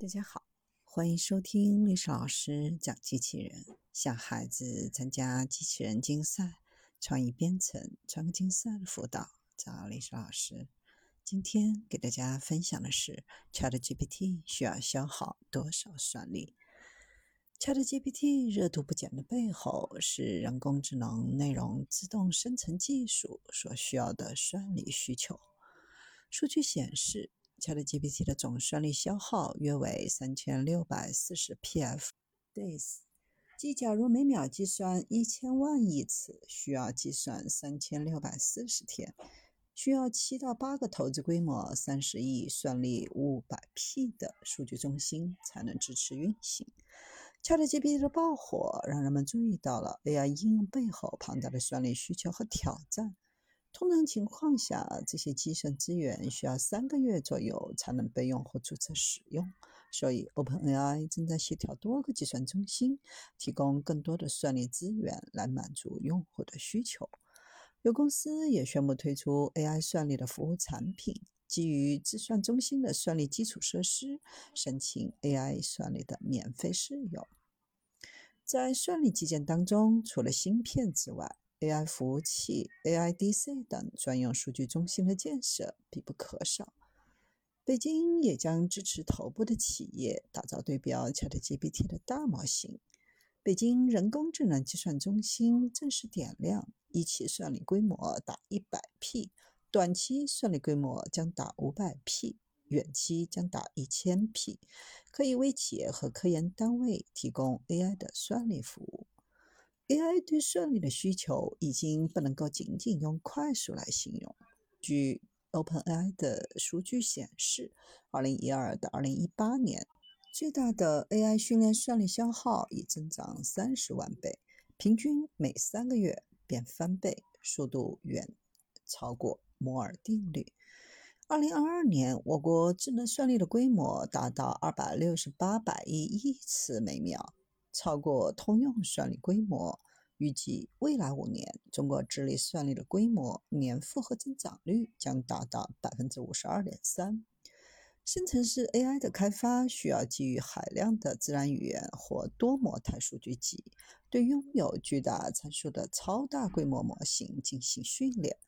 大家好，欢迎收听历史老师讲机器人，向孩子参加机器人竞赛、创意编程、创客竞赛的辅导，找历史老师。今天给大家分享的是 ChatGPT 需要消耗多少算力？ChatGPT 热度不减的背后，是人工智能内容自动生成技术所需要的算力需求。数据显示。ChatGPT 的总算力消耗约为三千六百四十 pf/days，即假如每秒计算一千万亿次，需要计算三千六百四十天，需要七到八个投资规模三十亿、算力五百 P 的数据中心才能支持运行。ChatGPT 的爆火让人们注意到了 AI 应用背后庞大的算力需求和挑战。通常情况下，这些计算资源需要三个月左右才能被用户注册使用。所以，OpenAI 正在协调多个计算中心，提供更多的算力资源来满足用户的需求。有公司也宣布推出 AI 算力的服务产品，基于计算中心的算力基础设施，申请 AI 算力的免费试用。在算力基建当中，除了芯片之外，AI 服务器、AIDC 等专用数据中心的建设必不可少。北京也将支持头部的企业打造对标 ChatGPT 的大模型。北京人工智能计算中心正式点亮，一期算力规模达 100P，短期算力规模将达 500P，远期将达 1000P，可以为企业和科研单位提供 AI 的算力服务。AI 对算力的需求已经不能够仅仅用快速来形容。据 OpenAI 的数据显示，2012到2018年，最大的 AI 训练算力消耗已增长30万倍，平均每三个月便翻倍，速度远超过摩尔定律。2022年，我国智能算力的规模达到268百亿亿次每秒。超过通用算力规模。预计未来五年，中国智力算力的规模年复合增长率将达到百分之五十二点三。生成式 AI 的开发需要基于海量的自然语言或多模态数据集，对拥有巨大参数的超大规模模型进行训练。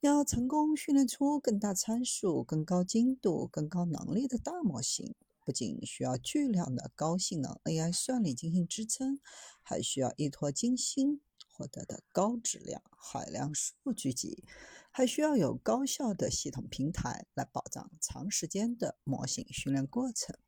要成功训练出更大参数、更高精度、更高能力的大模型。不仅需要巨量的高性能 AI 算力进行支撑，还需要依托精心获得的高质量海量数据集，还需要有高效的系统平台来保障长时间的模型训练过程。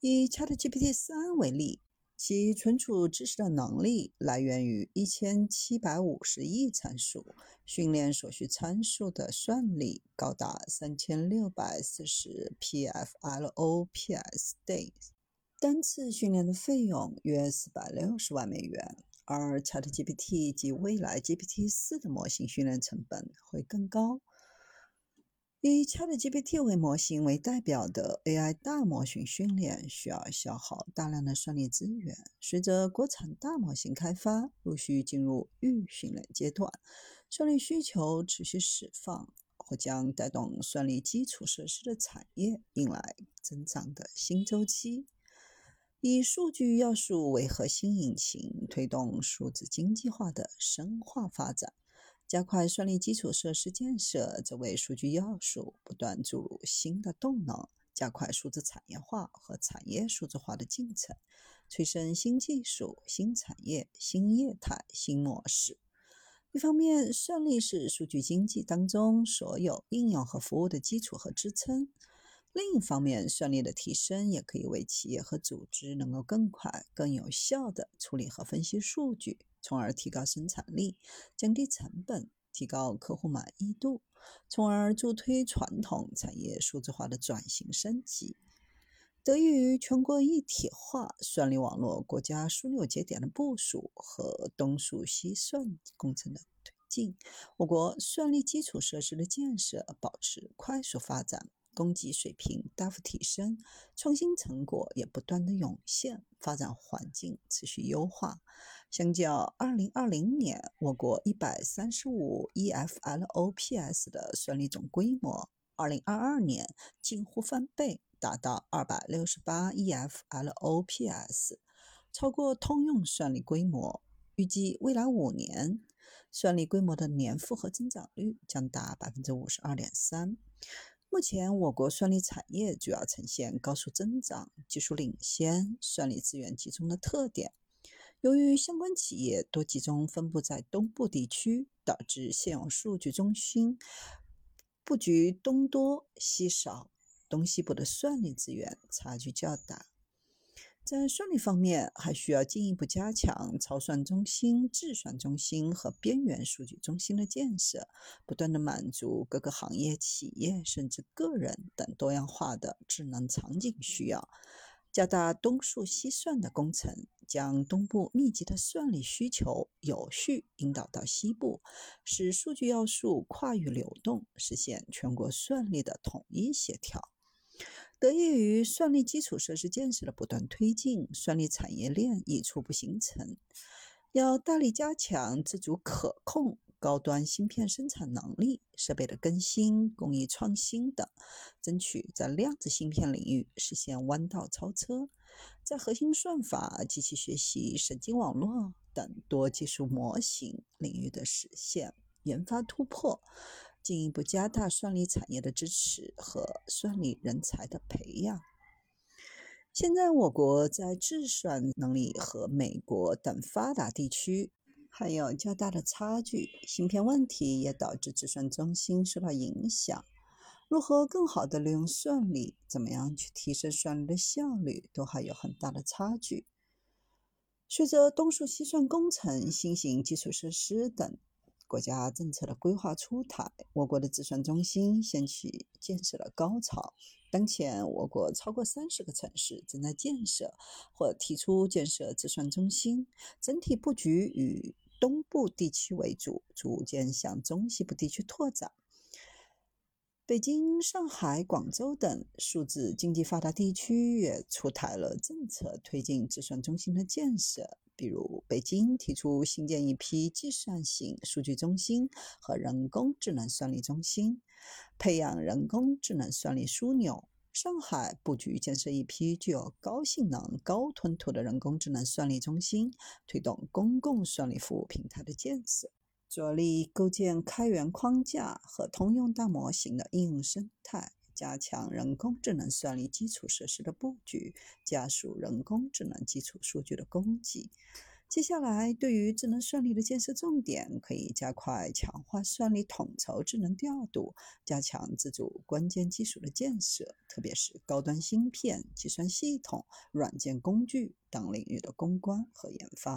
以 ChatGPT 三为例。其存储知识的能力来源于一千七百五十亿参数，训练所需参数的算力高达三千六百四十 pfLOPS/days，单次训练的费用约四百六十万美元。而 ChatGPT 及未来 GPT 四的模型训练成本会更高。以 ChatGPT 为模型为代表的 AI 大模型训练需要消耗大量的算力资源。随着国产大模型开发陆续进入预训练阶段，算力需求持续释放，或将带动算力基础设施的产业迎来增长的新周期。以数据要素为核心引擎，推动数字经济化的深化发展。加快算力基础设施建设，则为数据要素不断注入新的动能，加快数字产业化和产业数字化的进程，催生新技术、新产业、新业态、新模式。一方面，算力是数据经济当中所有应用和服务的基础和支撑；另一方面，算力的提升也可以为企业和组织能够更快、更有效地处理和分析数据。从而提高生产力，降低成本，提高客户满意度，从而助推传统产业数字化的转型升级。得益于全国一体化、算力网络、国家枢纽节点的部署和东数西算工程的推进，我国算力基础设施的建设保持快速发展。供给水平大幅提升，创新成果也不断的涌现，发展环境持续优化。相较2020年，我国135 EFLOPS 的算力总规模，2022年近乎翻倍，达到二百六十八 EFLOPS，超过通用算力规模。预计未来五年，算力规模的年复合增长率将达百分之五十二点三。目前，我国算力产业主要呈现高速增长、技术领先、算力资源集中的特点。由于相关企业多集中分布在东部地区，导致现有数据中心布局东多西少，东西部的算力资源差距较大。在算力方面，还需要进一步加强超算中心、智算中心和边缘数据中心的建设，不断的满足各个行业、企业甚至个人等多样化的智能场景需要。加大东数西算的工程，将东部密集的算力需求有序引导到西部，使数据要素跨域流动，实现全国算力的统一协调。得益于算力基础设施建设的不断推进，算力产业链已初步形成。要大力加强自主可控。高端芯片生产能力、设备的更新、工艺创新等，争取在量子芯片领域实现弯道超车；在核心算法、机器学习、神经网络等多技术模型领域的实现研发突破，进一步加大算力产业的支持和算力人才的培养。现在，我国在智算能力和美国等发达地区。还有较大的差距，芯片问题也导致计算中心受到影响。如何更好地利用算力，怎么样去提升算力的效率，都还有很大的差距。随着东数西算工程、新型基础设施等国家政策的规划出台，我国的计算中心掀起建设的高潮。当前，我国超过三十个城市正在建设或提出建设计算中心，整体布局与。东部地区为主，逐渐向中西部地区拓展。北京、上海、广州等数字经济发达地区也出台了政策，推进计算中心的建设。比如，北京提出新建一批计算型数据中心和人工智能算力中心，培养人工智能算力枢纽。上海布局建设一批具有高性能、高吞吐的人工智能算力中心，推动公共算力服务平台的建设，着力构建开源框架和通用大模型的应用生态，加强人工智能算力基础设施的布局，加速人工智能基础数据的供给。接下来，对于智能算力的建设重点，可以加快强化算力统筹智能调度，加强自主关键技术的建设，特别是高端芯片、计算系统、软件工具等领域的攻关和研发。